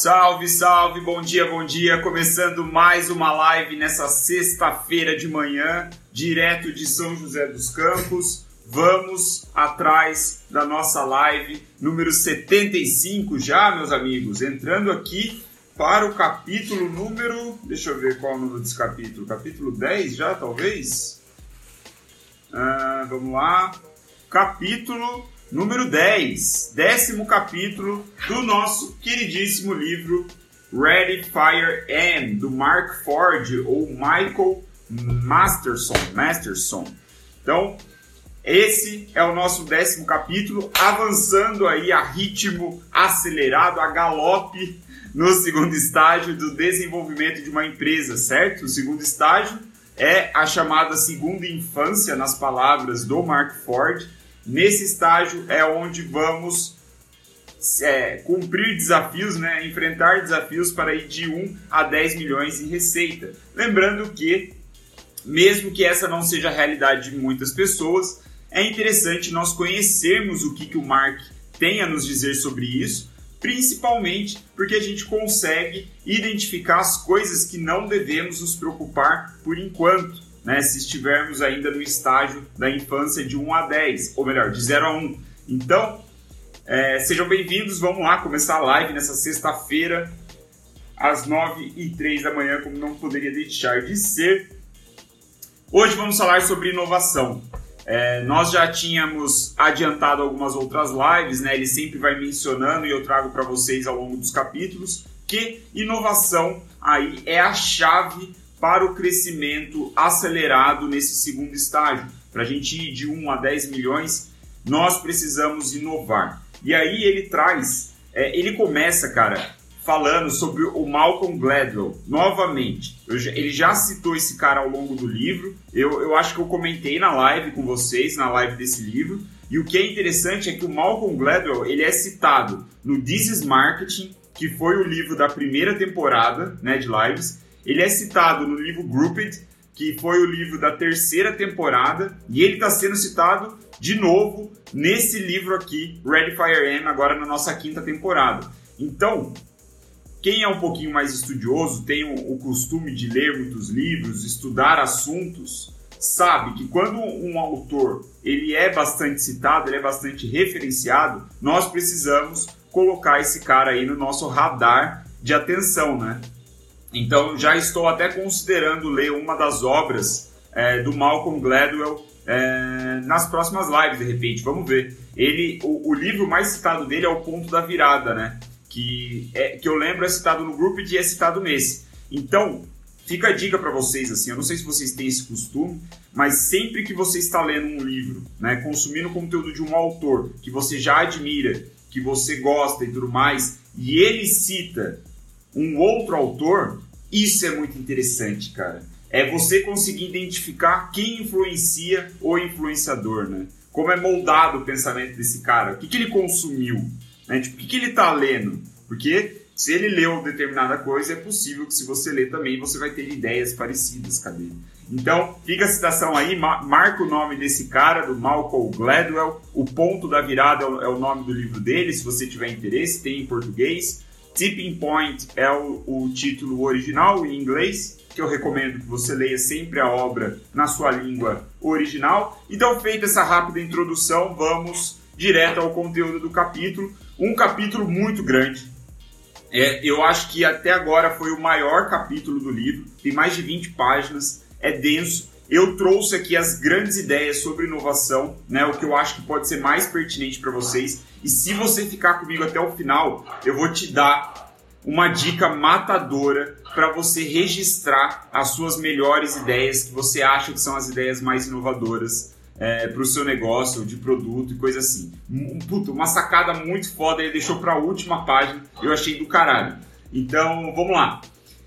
Salve, salve, bom dia, bom dia. Começando mais uma live nessa sexta-feira de manhã, direto de São José dos Campos. Vamos atrás da nossa live número 75 já, meus amigos. Entrando aqui para o capítulo número. Deixa eu ver qual é o número desse capítulo. Capítulo 10 já, talvez? Ah, vamos lá. Capítulo número 10, décimo capítulo do nosso queridíssimo livro Ready Fire Am, do Mark Ford ou Michael Masterson. Masterson. Então, esse é o nosso décimo capítulo, avançando aí a ritmo acelerado, a galope no segundo estágio do desenvolvimento de uma empresa, certo? O segundo estágio é a chamada segunda infância, nas palavras do Mark Ford. Nesse estágio é onde vamos é, cumprir desafios, né? enfrentar desafios para ir de 1 a 10 milhões em receita. Lembrando que, mesmo que essa não seja a realidade de muitas pessoas, é interessante nós conhecermos o que, que o Mark tem a nos dizer sobre isso, principalmente porque a gente consegue identificar as coisas que não devemos nos preocupar por enquanto, né, se estivermos ainda no estágio da infância de 1 a 10, ou melhor, de 0 a 1. Então, é, sejam bem-vindos, vamos lá começar a live nessa sexta-feira, às 9 e 3 da manhã, como não poderia deixar de ser. Hoje vamos falar sobre inovação. É, nós já tínhamos adiantado algumas outras lives, né? Ele sempre vai mencionando e eu trago para vocês ao longo dos capítulos que inovação aí é a chave para o crescimento acelerado nesse segundo estágio. Para a gente ir de 1 a 10 milhões, nós precisamos inovar. E aí ele traz, é, ele começa, cara, falando sobre o Malcolm Gladwell, novamente. Já, ele já citou esse cara ao longo do livro. Eu, eu acho que eu comentei na live com vocês, na live desse livro. E o que é interessante é que o Malcolm Gladwell ele é citado no This is Marketing, que foi o livro da primeira temporada né, de lives. Ele é citado no livro Grouped, que foi o livro da terceira temporada. E ele está sendo citado de novo nesse livro aqui, Ready Fire Am, agora na nossa quinta temporada. Então, quem é um pouquinho mais estudioso, tem o, o costume de ler muitos livros, estudar assuntos, sabe que quando um autor ele é bastante citado, ele é bastante referenciado, nós precisamos colocar esse cara aí no nosso radar de atenção, né? Então já estou até considerando ler uma das obras é, do Malcolm Gladwell é, nas próximas lives, de repente. Vamos ver. Ele, o, o livro mais citado dele é o Ponto da Virada, né? que, é, que eu lembro é citado no grupo e é citado nesse. Então, fica a dica para vocês, assim, eu não sei se vocês têm esse costume, mas sempre que você está lendo um livro, né, consumindo conteúdo de um autor que você já admira, que você gosta e tudo mais, e ele cita um outro autor, isso é muito interessante, cara. É você conseguir identificar quem influencia o influenciador, né? Como é moldado o pensamento desse cara, o que, que ele consumiu, né? Tipo, o que, que ele está lendo? Porque se ele leu determinada coisa, é possível que se você ler também, você vai ter ideias parecidas, cadê? Então, fica a citação aí, marca o nome desse cara, do Malcolm Gladwell. O Ponto da Virada é o nome do livro dele, se você tiver interesse, tem em português. Tipping Point é o, o título original em inglês, que eu recomendo que você leia sempre a obra na sua língua original. Então, feita essa rápida introdução, vamos direto ao conteúdo do capítulo um capítulo muito grande. É, eu acho que até agora foi o maior capítulo do livro, tem mais de 20 páginas, é denso. Eu trouxe aqui as grandes ideias sobre inovação, né, o que eu acho que pode ser mais pertinente para vocês. E se você ficar comigo até o final, eu vou te dar uma dica matadora para você registrar as suas melhores ideias que você acha que são as ideias mais inovadoras é, para o seu negócio de produto e coisa assim. Puta, uma sacada muito foda, ele deixou para a última página, eu achei do caralho. Então, vamos lá.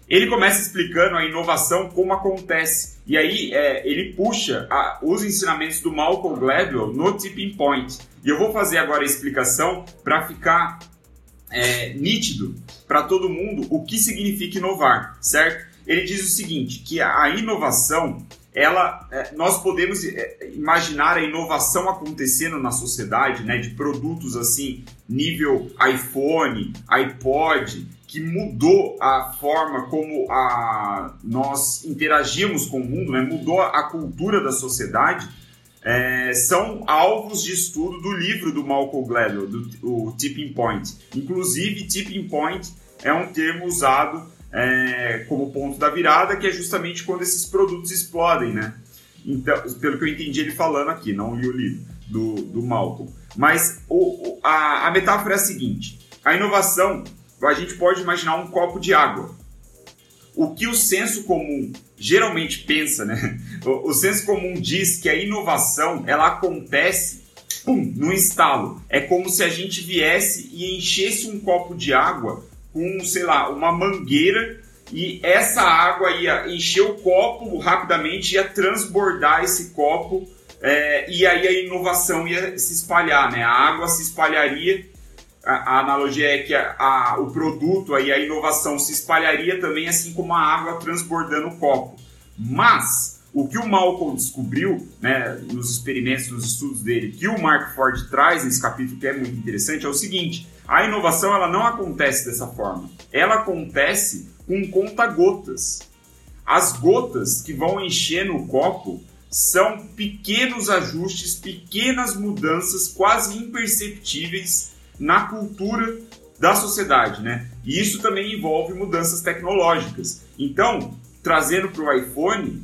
Ele começa explicando a inovação, como acontece. E aí é, ele puxa a, os ensinamentos do Malcolm Gladwell no Tipping Point. E eu vou fazer agora a explicação para ficar é, nítido para todo mundo o que significa inovar, certo? Ele diz o seguinte, que a inovação ela, é, nós podemos é, imaginar a inovação acontecendo na sociedade, né, de produtos assim, nível iPhone, iPod, que mudou a forma como a, nós interagimos com o mundo, né? mudou a cultura da sociedade, é, são alvos de estudo do livro do Malcolm Gladwell, do, o Tipping Point. Inclusive, Tipping Point é um termo usado é, como ponto da virada, que é justamente quando esses produtos explodem, né? Então, pelo que eu entendi ele falando aqui, não li o livro do, do Malcolm. Mas o, a, a metáfora é a seguinte: a inovação, a gente pode imaginar um copo de água. O que o senso comum geralmente pensa, né? O, senso comum diz que a inovação ela acontece pum, no instalo. É como se a gente viesse e enchesse um copo de água com, sei lá, uma mangueira e essa água ia encher o copo rapidamente, ia transbordar esse copo é, e aí a inovação ia se espalhar, né? A água se espalharia. A, a analogia é que a, a, o produto aí, a inovação se espalharia também, assim como a água transbordando o copo. Mas o que o Malcolm descobriu, né, nos experimentos, nos estudos dele, que o Mark Ford traz nesse capítulo que é muito interessante, é o seguinte: a inovação ela não acontece dessa forma. Ela acontece com conta-gotas. As gotas que vão encher no copo são pequenos ajustes, pequenas mudanças quase imperceptíveis na cultura da sociedade, né? E isso também envolve mudanças tecnológicas. Então, trazendo para o iPhone,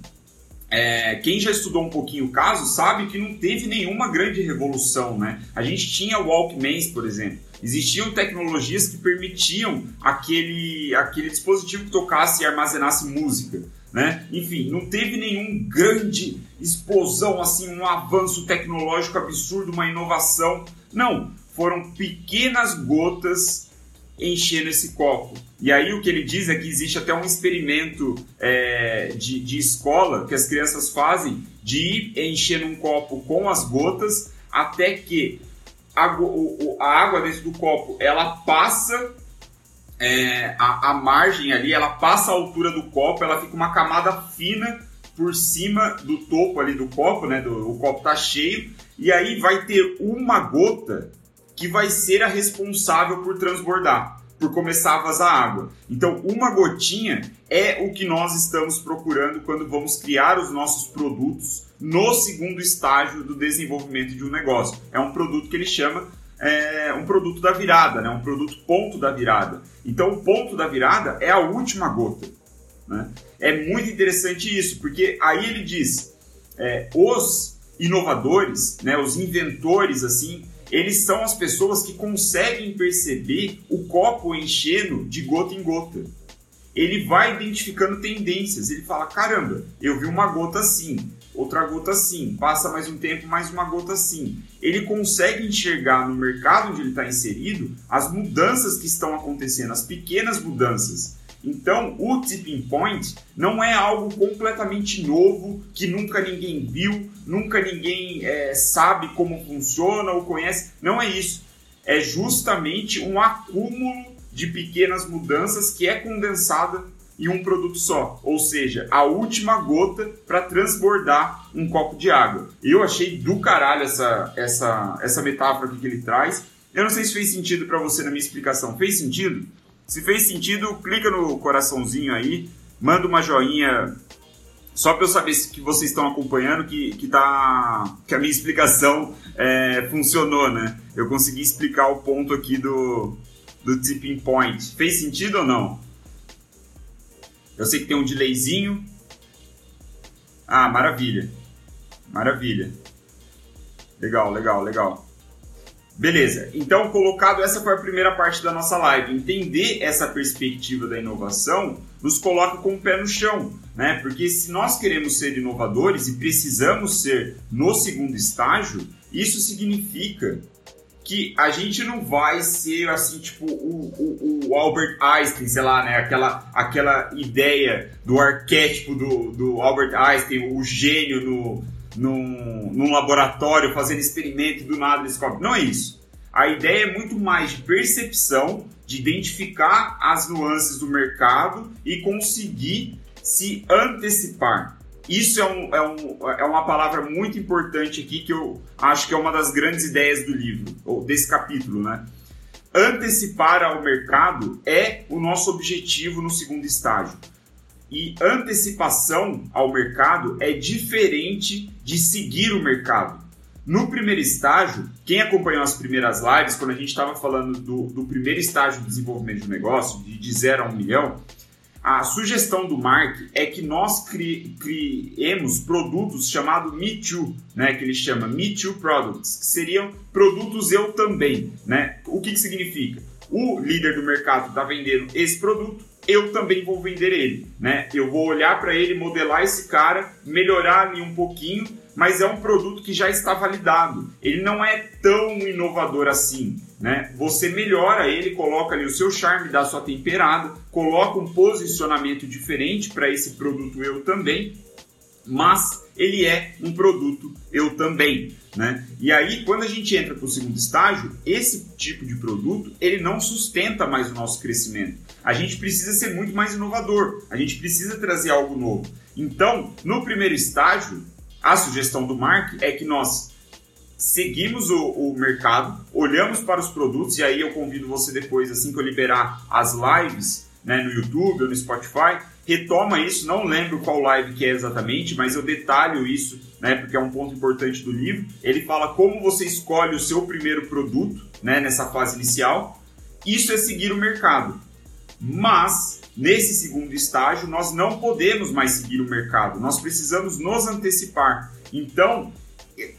é, quem já estudou um pouquinho o caso sabe que não teve nenhuma grande revolução, né? A gente tinha Walkmans, por exemplo. Existiam tecnologias que permitiam aquele, aquele dispositivo que tocasse e armazenasse música né? Enfim, não teve nenhum grande explosão, assim, um avanço tecnológico absurdo, uma inovação. Não, foram pequenas gotas enchendo esse copo. E aí o que ele diz é que existe até um experimento é, de, de escola que as crianças fazem de ir enchendo um copo com as gotas até que a, a água dentro do copo ela passa é, a, a margem ali, ela passa a altura do copo, ela fica uma camada fina por cima do topo ali do copo, né? Do, o copo tá cheio, e aí vai ter uma gota que vai ser a responsável por transbordar, por começar a vazar água. Então, uma gotinha é o que nós estamos procurando quando vamos criar os nossos produtos no segundo estágio do desenvolvimento de um negócio. É um produto que ele chama é, um produto da virada, né? um produto ponto da virada. Então, o ponto da virada é a última gota. Né? É muito interessante isso, porque aí ele diz: é, os inovadores, né, os inventores, assim, eles são as pessoas que conseguem perceber o copo enchendo de gota em gota. Ele vai identificando tendências. Ele fala: caramba, eu vi uma gota assim, outra gota assim, passa mais um tempo, mais uma gota assim. Ele consegue enxergar no mercado onde ele está inserido as mudanças que estão acontecendo, as pequenas mudanças. Então, o tipping point não é algo completamente novo que nunca ninguém viu, nunca ninguém é, sabe como funciona ou conhece. Não é isso. É justamente um acúmulo de pequenas mudanças que é condensada em um produto só, ou seja, a última gota para transbordar um copo de água. Eu achei do caralho essa, essa, essa metáfora que ele traz. Eu não sei se fez sentido para você na minha explicação. Fez sentido? Se fez sentido, clica no coraçãozinho aí, manda uma joinha só para eu saber que vocês estão acompanhando que, que, tá, que a minha explicação é, funcionou, né? Eu consegui explicar o ponto aqui do, do tipping point. Fez sentido ou não? Eu sei que tem um delayzinho. Ah, maravilha. Maravilha. Legal, legal, legal. Beleza. Então, colocado, essa foi a primeira parte da nossa live. Entender essa perspectiva da inovação nos coloca com o pé no chão, né? Porque se nós queremos ser inovadores e precisamos ser no segundo estágio, isso significa que a gente não vai ser assim, tipo, o, o, o, Albert Einstein, sei lá, né? Aquela, aquela ideia do arquétipo do, do Albert Einstein, o gênio no, no, num laboratório fazendo experimento e do nada ele descobre. Não é isso. A ideia é muito mais de percepção, de identificar as nuances do mercado e conseguir se antecipar. Isso é, um, é, um, é uma palavra muito importante aqui que eu acho que é uma das grandes ideias do livro, ou desse capítulo, né? antecipar ao mercado é o nosso objetivo no segundo estágio. E antecipação ao mercado é diferente de seguir o mercado. No primeiro estágio, quem acompanhou as primeiras lives, quando a gente estava falando do, do, primeiro estágio de desenvolvimento do negócio, de, de zero a um milhão, a sugestão do Mark é que nós cri, criemos produtos chamados Me Too, né, que ele chama Me Too Products, que seriam produtos eu também. Né? O que, que significa? O líder do mercado está vendendo esse produto, eu também vou vender ele, né? Eu vou olhar para ele, modelar esse cara, melhorar ali um pouquinho, mas é um produto que já está validado. Ele não é tão inovador assim, né? Você melhora ele, coloca ali o seu charme, dá sua temperada, coloca um posicionamento diferente para esse produto eu também, mas ele é um produto eu também, né? E aí, quando a gente entra para o segundo estágio, esse tipo de produto ele não sustenta mais o nosso crescimento. A gente precisa ser muito mais inovador, a gente precisa trazer algo novo. Então, no primeiro estágio, a sugestão do Mark é que nós seguimos o, o, mercado, olhamos para os produtos, e aí eu convido você depois, assim que eu liberar as lives né, no YouTube ou no Spotify, retoma isso, não lembro qual live que é exatamente, mas eu detalho isso, né, porque é um ponto importante do livro. Ele fala como você escolhe o seu primeiro produto, né, nessa fase inicial. Isso é seguir o mercado. Mas nesse segundo estágio nós não podemos mais seguir o mercado. Nós precisamos nos antecipar. Então,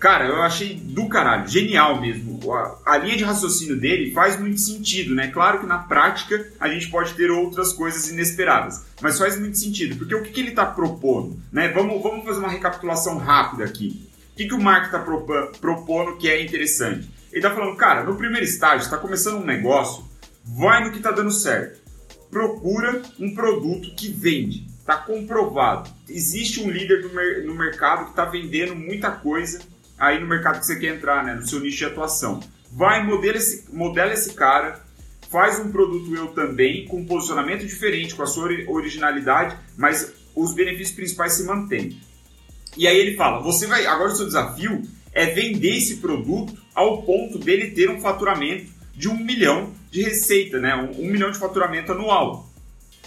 Cara, eu achei do caralho, genial mesmo. A, a, linha de raciocínio dele faz muito sentido, né? Claro que na prática a gente pode ter outras coisas inesperadas, mas faz muito sentido, porque o que, que ele está propondo? Né? Vamos, vamos fazer uma recapitulação rápida aqui. O que, que o Mark está propondo que é interessante? Ele está falando, cara, no primeiro estágio, está começando um negócio, vai no que está dando certo. Procura um produto que vende Está comprovado. Existe um líder mer no mercado que está vendendo muita coisa aí no mercado que você quer entrar, né? no seu nicho de atuação. Vai, modela esse, modela esse cara, faz um produto eu também, com um posicionamento diferente, com a sua originalidade, mas os benefícios principais se mantêm. E aí ele fala: você vai. Agora o seu desafio é vender esse produto ao ponto dele ter um faturamento de um milhão de receita, né? Um, um milhão de faturamento anual.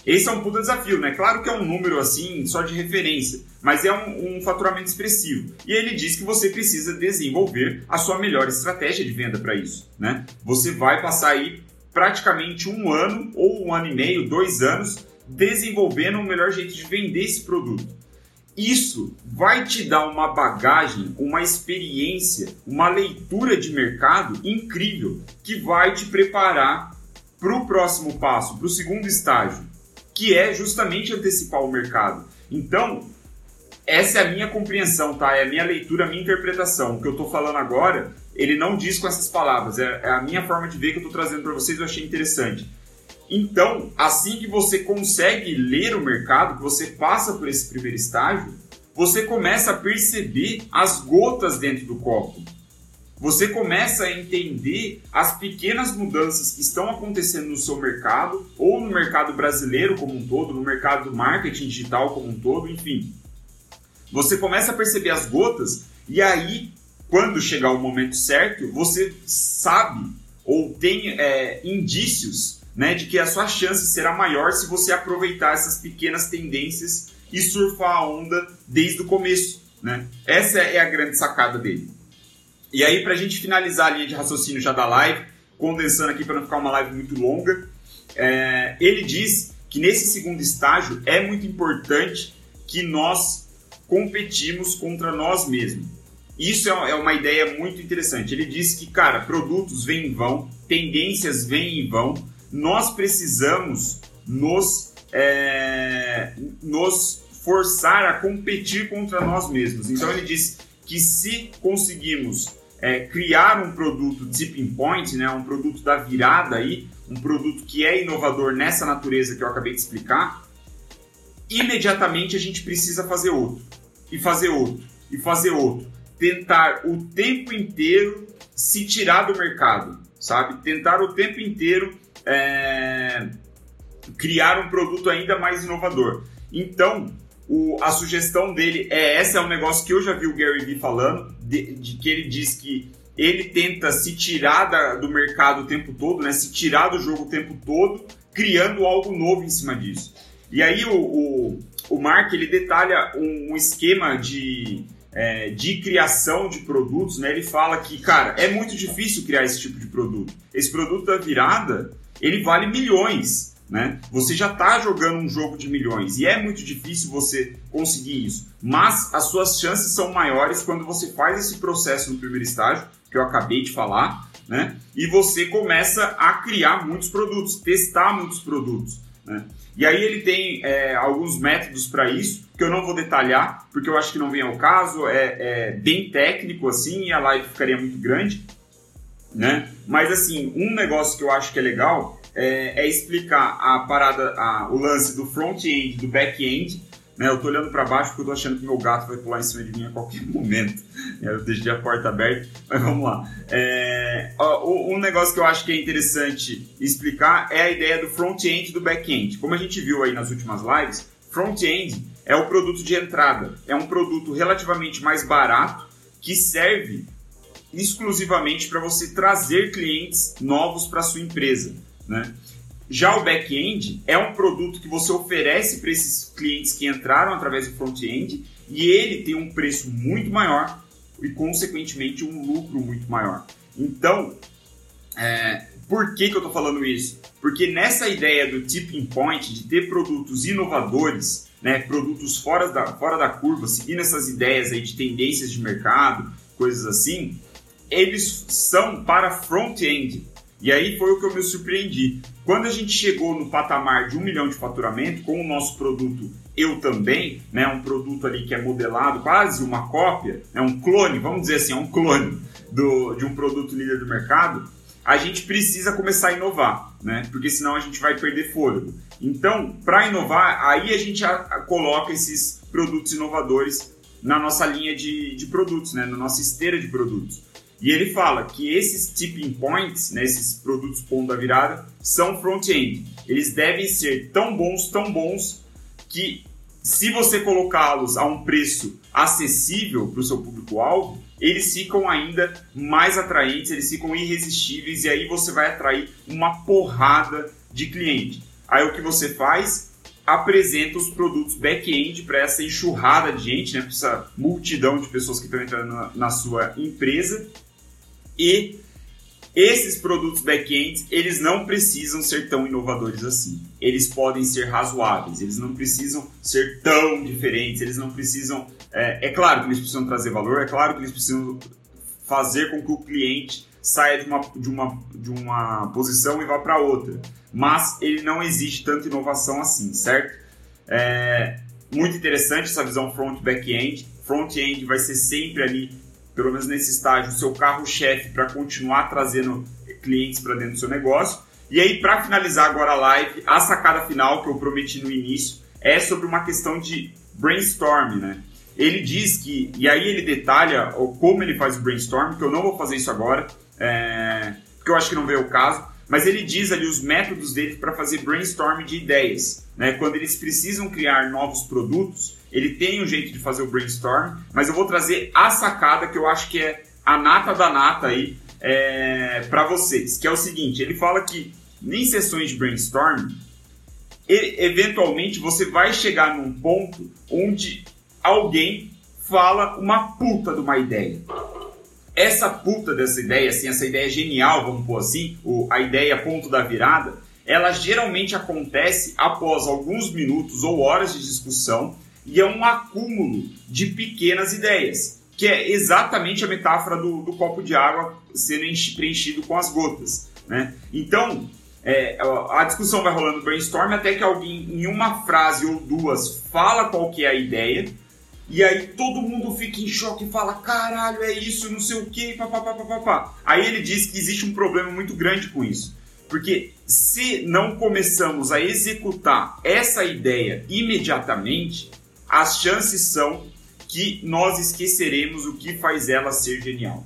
Esse é um puta desafio, né? Claro que é um número assim, só de referência, mas é um, um faturamento expressivo. E ele diz que você precisa desenvolver a sua melhor estratégia de venda para isso, né? Você vai passar aí praticamente um ano, ou um ano e meio, dois anos, desenvolvendo o melhor jeito de vender esse produto. Isso vai te dar uma bagagem, uma experiência, uma leitura de mercado incrível que vai te preparar para o próximo passo, para o segundo estágio, que é justamente antecipar o mercado. Então, essa é a minha compreensão, tá? É a minha leitura, a minha interpretação. O que eu estou falando agora, ele não diz com essas palavras, é, é a minha forma de ver que eu estou trazendo para vocês, eu achei interessante. Então, assim que você consegue ler o mercado, que você passa por esse primeiro estágio, você começa a perceber as gotas dentro do copo você começa a entender as pequenas mudanças que estão acontecendo no seu mercado, ou no mercado brasileiro como um todo, no mercado do marketing digital como um todo, enfim. Você começa a perceber as gotas, e aí, quando chegar o momento certo, você sabe ou tem é, indícios né, de que a sua chance será maior se você aproveitar essas pequenas tendências e surfar a onda desde o começo. Né? Essa é a grande sacada dele. E aí, para a gente finalizar a linha de raciocínio já da live, condensando aqui para não ficar uma live muito longa, é, ele diz que nesse segundo estágio é muito importante que nós competimos contra nós mesmos. Isso é, é uma ideia muito interessante. Ele diz que, cara, produtos vêm e vão, tendências vêm e vão, nós precisamos nos, é, nos forçar a competir contra nós mesmos. Então ele diz que se conseguimos é, criar um produto tipping point, né, um produto da virada aí, um produto que é inovador nessa natureza que eu acabei de explicar, imediatamente a gente precisa fazer outro, e fazer outro, e fazer outro. Tentar o tempo inteiro se tirar do mercado, sabe? Tentar o tempo inteiro é, criar um produto ainda mais inovador. Então, o, a sugestão dele é essa, é um negócio que eu já vi o Gary Vee falando, de, de que ele diz que ele tenta se tirar da, do mercado o tempo todo, né? Se tirar do jogo o tempo todo, criando algo novo em cima disso. E aí o, o, o Mark ele detalha um, um esquema de, é, de criação de produtos, né? Ele fala que, cara, é muito difícil criar esse tipo de produto. Esse produto da virada, ele vale milhões, né? Você já está jogando um jogo de milhões e é muito difícil você conseguir isso. Mas as suas chances são maiores quando você faz esse processo no primeiro estágio, que eu acabei de falar, né? E você começa a criar muitos produtos, testar muitos produtos, né? E aí ele tem é, alguns métodos para isso, que eu não vou detalhar, porque eu acho que não vem ao caso, é, é bem técnico assim, e a live ficaria muito grande, né? Mas assim, um negócio que eu acho que é legal é, é explicar a parada, a, o lance do front-end, do back-end, né? Eu tô olhando para baixo porque eu tô achando que meu gato vai pular em cima de mim a qualquer momento. Eu deixei a porta aberta, mas vamos lá. É, um negócio que eu acho que é interessante explicar é a ideia do front-end e do back-end. Como a gente viu aí nas últimas lives, front-end é o produto de entrada. É um produto relativamente mais barato que serve exclusivamente para você trazer clientes novos para sua empresa, né? Já o back-end é um produto que você oferece para esses clientes que entraram através do front-end e ele tem um preço muito maior e, consequentemente, um lucro muito maior. Então, é, por que, que eu estou falando isso? Porque nessa ideia do tipping point, de ter produtos inovadores, né, produtos fora da, fora da curva, seguindo essas ideias aí de tendências de mercado, coisas assim, eles são para front-end. E aí foi o que eu me surpreendi. Quando a gente chegou no patamar de um milhão de faturamento com o nosso produto Eu Também, né, um produto ali que é modelado, quase uma cópia, é um clone, vamos dizer assim, é um clone do, de um produto líder do mercado, a gente precisa começar a inovar, né? Porque senão a gente vai perder fôlego. Então, para inovar, aí a gente a, a coloca esses produtos inovadores na nossa linha de, de produtos, né? na nossa esteira de produtos. E ele fala que esses tipping points, né, esses produtos ponto da virada, são front-end. Eles devem ser tão bons, tão bons, que se você colocá-los a um preço acessível para o seu público-alvo, eles ficam ainda mais atraentes, eles ficam irresistíveis e aí você vai atrair uma porrada de cliente. Aí o que você faz? Apresenta os produtos back-end para essa enxurrada de gente, né, para essa multidão de pessoas que estão entrando na, na sua empresa e esses produtos back-end, eles não precisam ser tão inovadores assim. Eles podem ser razoáveis, eles não precisam ser tão diferentes, eles não precisam... É, é claro que eles precisam trazer valor, é claro que eles precisam fazer com que o cliente saia de uma, de uma, de uma posição e vá para outra. Mas ele não exige tanta inovação assim, certo? É muito interessante essa visão front-back-end. Front-end vai ser sempre ali pelo menos nesse estágio, o seu carro-chefe para continuar trazendo clientes para dentro do seu negócio. E aí, para finalizar agora a live, a sacada final que eu prometi no início é sobre uma questão de brainstorm, né? Ele diz que, e aí ele detalha como ele faz o brainstorm, que eu não vou fazer isso agora, é, porque eu acho que não veio o caso, mas ele diz ali os métodos dele para fazer brainstorm de ideias. Né? Quando eles precisam criar novos produtos, ele tem um jeito de fazer o brainstorm, mas eu vou trazer a sacada que eu acho que é a nata da nata aí é, para vocês, que é o seguinte, ele fala que em sessões de brainstorm, eventualmente você vai chegar num ponto onde alguém fala uma puta de uma ideia. Essa puta dessa ideia, assim, essa ideia genial, vamos pôr assim, a ideia ponto da virada, ela geralmente acontece após alguns minutos ou horas de discussão e é um acúmulo de pequenas ideias, que é exatamente a metáfora do, do copo de água sendo preenchido com as gotas. Né? Então, é, a discussão vai rolando brainstorm até que alguém, em uma frase ou duas, fala qual que é a ideia, e aí todo mundo fica em choque e fala: caralho, é isso, não sei o que, papapá. Aí ele diz que existe um problema muito grande com isso. Porque se não começamos a executar essa ideia imediatamente, as chances são que nós esqueceremos o que faz ela ser genial.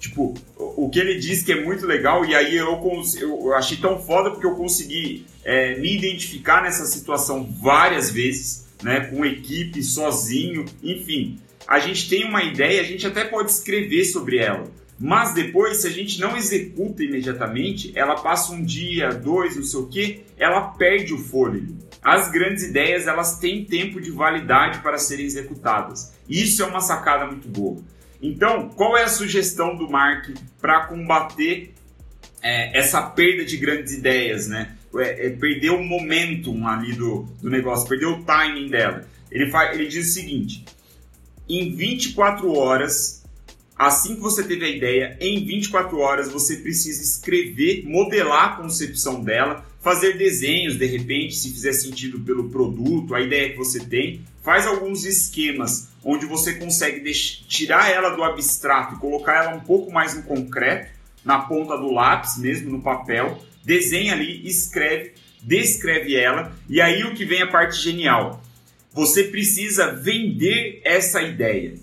Tipo, o que ele diz que é muito legal, e aí eu, eu achei tão foda porque eu consegui é, me identificar nessa situação várias vezes, né, com equipe, sozinho, enfim. A gente tem uma ideia, a gente até pode escrever sobre ela, Mas depois, se a gente não executa imediatamente, ela passa um dia, dois, não sei o que, ela perde o fôlego. As grandes ideias elas têm tempo de validade para serem executadas. Isso é uma sacada muito boa. Então, qual é a sugestão do Mark para combater é, essa perda de grandes ideias, né? É, é, perder o momentum ali do, do negócio, perder o timing dela. Ele, faz, ele diz o seguinte: em 24 horas, assim que você teve a ideia, em 24 horas você precisa escrever, modelar a concepção dela, fazer desenhos de repente, se fizer sentido pelo produto, a ideia que você tem, faz alguns esquemas onde você consegue tirar ela do abstrato e colocar ela um pouco mais no concreto, na ponta do lápis mesmo, no papel, desenha ali, escreve, descreve ela, e aí o que vem a parte genial. Você precisa vender essa ideia.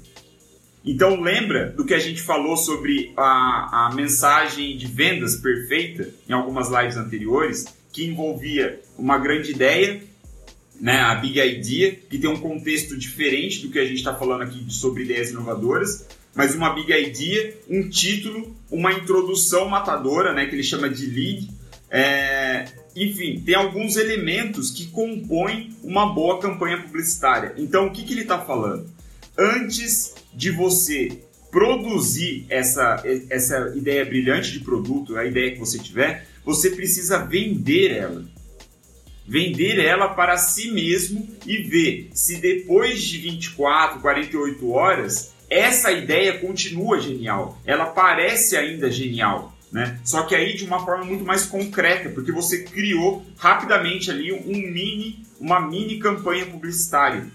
Então lembra do que a gente falou sobre a, a mensagem de vendas perfeita em algumas lives anteriores, que envolvia uma grande ideia, né, a Big Idea, que tem um contexto diferente do que a gente está falando aqui sobre ideias inovadoras, mas uma Big Idea, um título, uma introdução matadora, né, que ele chama de lead, é, enfim, tem alguns elementos que compõem uma boa campanha publicitária. Então, o que, que ele está falando? Antes de você produzir essa, essa ideia brilhante de produto, a ideia que você tiver, você precisa vender ela. Vender ela para si mesmo e ver se depois de 24, 48 horas, essa ideia continua genial. Ela parece ainda genial. Né? Só que aí de uma forma muito mais concreta, porque você criou rapidamente ali um mini, uma mini campanha publicitária.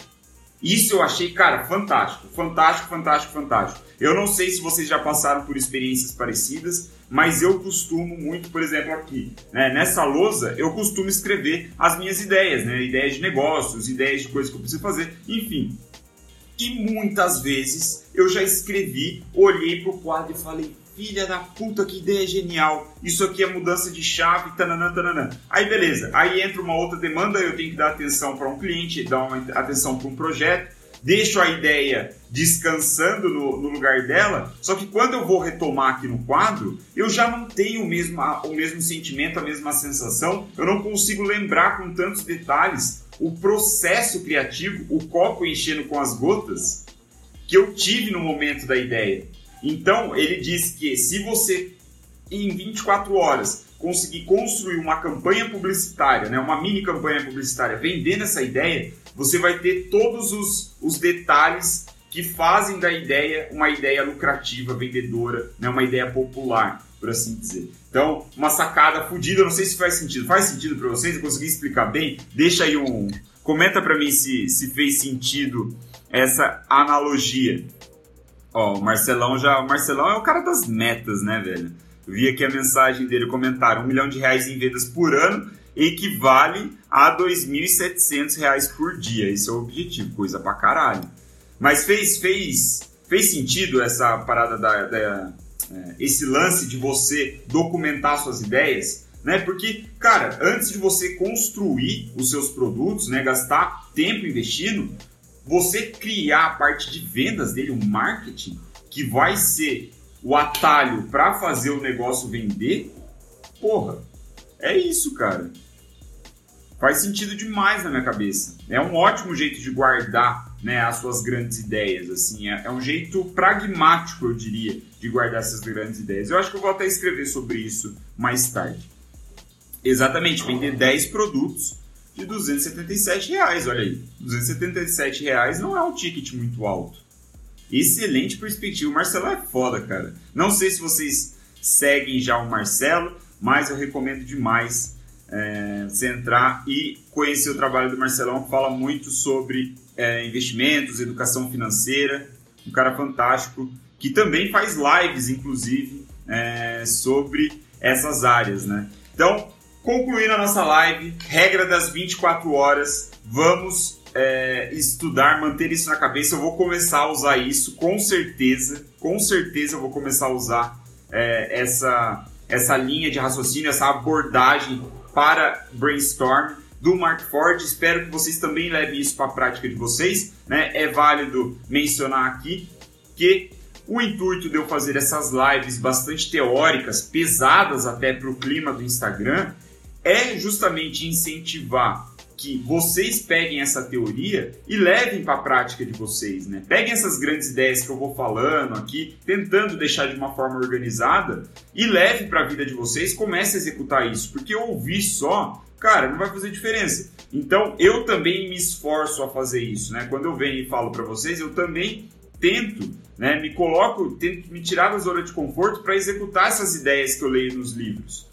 Isso eu achei, cara, fantástico, fantástico, fantástico, fantástico. Eu não sei se vocês já passaram por experiências parecidas, mas eu costumo muito, por exemplo, aqui, né, nessa lousa, eu costumo escrever as minhas ideias, né, ideias de negócios, ideias de coisas que eu preciso fazer, enfim. E muitas vezes eu já escrevi, olhei pro quadro e falei, filha da puta, que ideia genial. Isso aqui é mudança de chave, tananã, tananã. Aí beleza, aí entra uma outra demanda, eu tenho que dar atenção para um cliente, dar uma atenção para um projeto, deixo a ideia descansando no, no, lugar dela, só que quando eu vou retomar aqui no quadro, eu já não tenho o mesmo, o mesmo sentimento, a mesma sensação, eu não consigo lembrar com tantos detalhes o processo criativo, o copo enchendo com as gotas que eu tive no momento da ideia. Então, ele diz que se você, em 24 horas, conseguir construir uma campanha publicitária, né, uma mini campanha publicitária, vendendo essa ideia, você vai ter todos os, os detalhes que fazem da ideia uma ideia lucrativa, vendedora, né, uma ideia popular, por assim dizer. Então, uma sacada fodida, não sei se faz sentido. Faz sentido para vocês? Eu consegui explicar bem? Deixa aí um... Comenta para mim se, se fez sentido essa analogia. Ó, o Marcelão já. O Marcelão é o cara das metas, né, velho? Vi aqui a mensagem dele, comentário: um milhão de reais em vendas por ano equivale a 2.700 reais por dia. Esse é o objetivo, coisa pra caralho. Mas fez, fez, fez sentido essa parada da, da é, esse lance de você documentar suas ideias, né? Porque, cara, antes de você construir os seus produtos, né, gastar tempo investindo, você criar a parte de vendas dele, o marketing, que vai ser o atalho para fazer o negócio vender, porra, é isso, cara. Faz sentido demais na minha cabeça. É um ótimo jeito de guardar né, as suas grandes ideias. assim é, é um jeito pragmático, eu diria, de guardar essas grandes ideias. Eu acho que eu vou até escrever sobre isso mais tarde. Exatamente, vender 10 produtos de 277 reais, olha aí. 277 reais não é um ticket muito alto. Excelente perspectiva. O Marcelo é foda, cara. Não sei se vocês seguem já o Marcelo, mas eu recomendo demais é, você entrar e conhecer o trabalho do Marcelão, fala muito sobre é, investimentos, educação financeira. Um cara fantástico, que também faz lives, inclusive, é, sobre essas áreas, né? Então, Concluindo a nossa live, regra das 24 horas, vamos é, estudar, manter isso na cabeça. Eu vou começar a usar isso, com certeza, com certeza eu vou começar a usar é, essa, essa linha de raciocínio, essa abordagem para brainstorm do Mark Ford. Espero que vocês também levem isso para a prática de vocês. Né? É válido mencionar aqui que O intuito de eu fazer essas lives bastante teóricas, pesadas até para o clima do Instagram, é justamente incentivar que vocês peguem essa teoria e levem para a prática de vocês, né? Peguem essas grandes ideias que eu vou falando aqui, tentando deixar de uma forma organizada e leve para a vida de vocês, comece a executar isso, porque ouvir só, cara, não vai fazer diferença. Então, eu também me esforço a fazer isso, né? Quando eu venho e falo para vocês, eu também tento, né, me coloco, tento me tirar da zona de conforto para executar essas ideias que eu leio nos livros.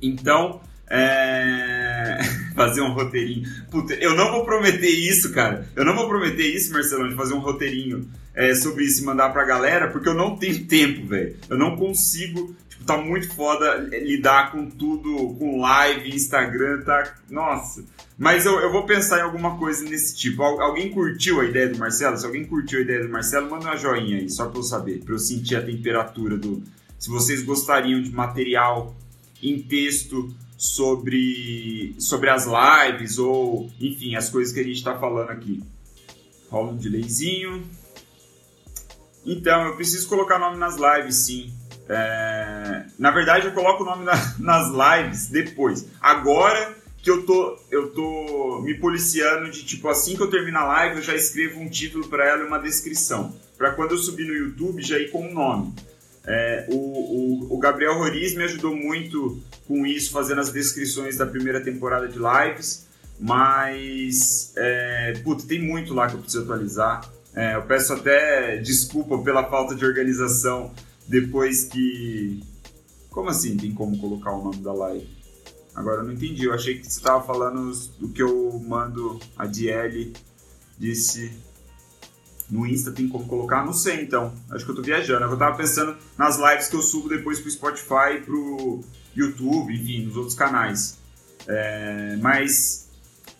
Então, é... fazer um roteirinho. Puta, eu não vou prometer isso, cara. Eu não vou prometer isso, Marcelão, de fazer um roteirinho é, sobre isso e mandar pra galera, porque eu não tenho tempo, velho. Eu não consigo. Tipo, tá muito foda lidar com tudo, com live, Instagram, tá. Nossa. Mas eu, eu vou pensar em alguma coisa nesse tipo. Alguém curtiu a ideia do Marcelo? Se alguém curtiu a ideia do Marcelo, manda uma joinha aí, só pra eu saber, pra eu sentir a temperatura do. Se vocês gostariam de material em texto sobre, sobre as lives ou, enfim, as coisas que a gente está falando aqui. Rola um delayzinho. Então, eu preciso colocar nome nas lives, sim. É... Na verdade, eu coloco o nome na, nas lives depois. Agora que eu tô, eu tô me policiando de tipo, assim que eu terminar a live, eu já escrevo um título para ela e uma descrição. Para quando eu subir no YouTube já ir com o nome. É, o, o, o, Gabriel Roriz me ajudou muito com isso, fazendo as descrições da primeira temporada de lives, mas é, puta, tem muito lá que eu preciso atualizar. É, eu peço até desculpa pela falta de organização depois que. Como assim tem como colocar o nome da live? Agora eu não entendi, eu achei que você estava falando do que eu mando a DL disse no Insta tem como colocar? Não sei então. Acho que eu tô viajando. Eu tava pensando nas lives que eu subo depois pro Spotify, pro YouTube, enfim, nos outros canais. É, mas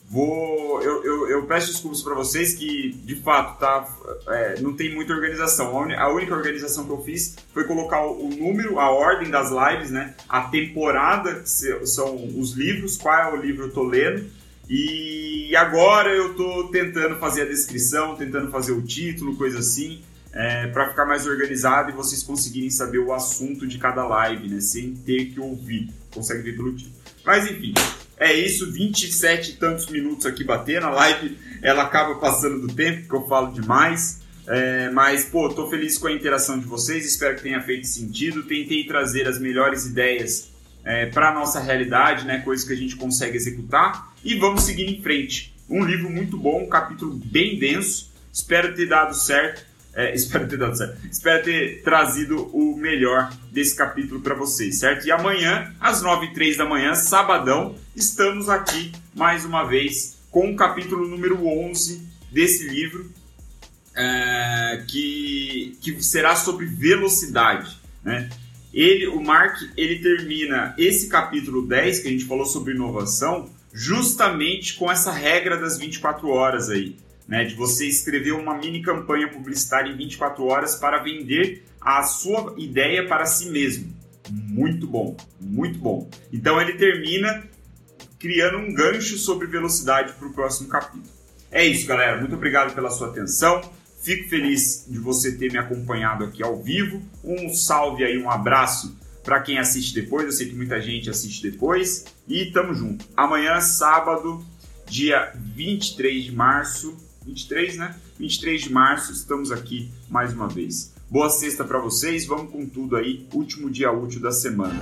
vou. Eu, eu, eu peço desculpas para vocês que de fato tá, é, não tem muita organização. A única organização que eu fiz foi colocar o número, a ordem das lives, né? A temporada, que são os livros, qual é o livro eu tô lendo e agora eu estou tentando fazer a descrição, tentando fazer o título, coisa assim, é, para ficar mais organizado e vocês conseguirem saber o assunto de cada live, né? Sem ter que ouvir. Consegue ver pelo título. Mas enfim, é isso, 27 e tantos minutos aqui batendo. A live ela acaba passando do tempo, porque eu falo demais. É, mas, pô, tô feliz com a interação de vocês, espero que tenha feito sentido. Tentei trazer as melhores ideias é, para nossa realidade, né? Coisas que a gente consegue executar e vamos seguir em frente. Um livro muito bom, um capítulo bem denso. Espero ter dado certo. É, espero ter dado certo. Espero ter trazido o melhor desse capítulo para vocês, certo? E amanhã, às 9 e 3 da manhã, sabadão, estamos aqui mais uma vez com o capítulo número 11 desse livro, é, que, que será sobre velocidade, né? Ele, o Mark, ele termina esse capítulo 10, que a gente falou sobre inovação, justamente com essa regra das 24 horas aí, né? De você escrever uma mini campanha publicitária em 24 horas para vender a sua ideia para si mesmo. Muito bom, muito bom. Então ele termina criando um gancho sobre velocidade para o próximo capítulo. É isso, galera. Muito obrigado pela sua atenção. Fico feliz de você ter me acompanhado aqui ao vivo. Um salve aí, um abraço para quem assiste depois, eu sei que muita gente assiste depois. E tamo junto. Amanhã, sábado, dia 23 de março. 23, né? 23 de março, estamos aqui mais uma vez. Boa sexta para vocês, vamos com tudo aí, último dia útil da semana.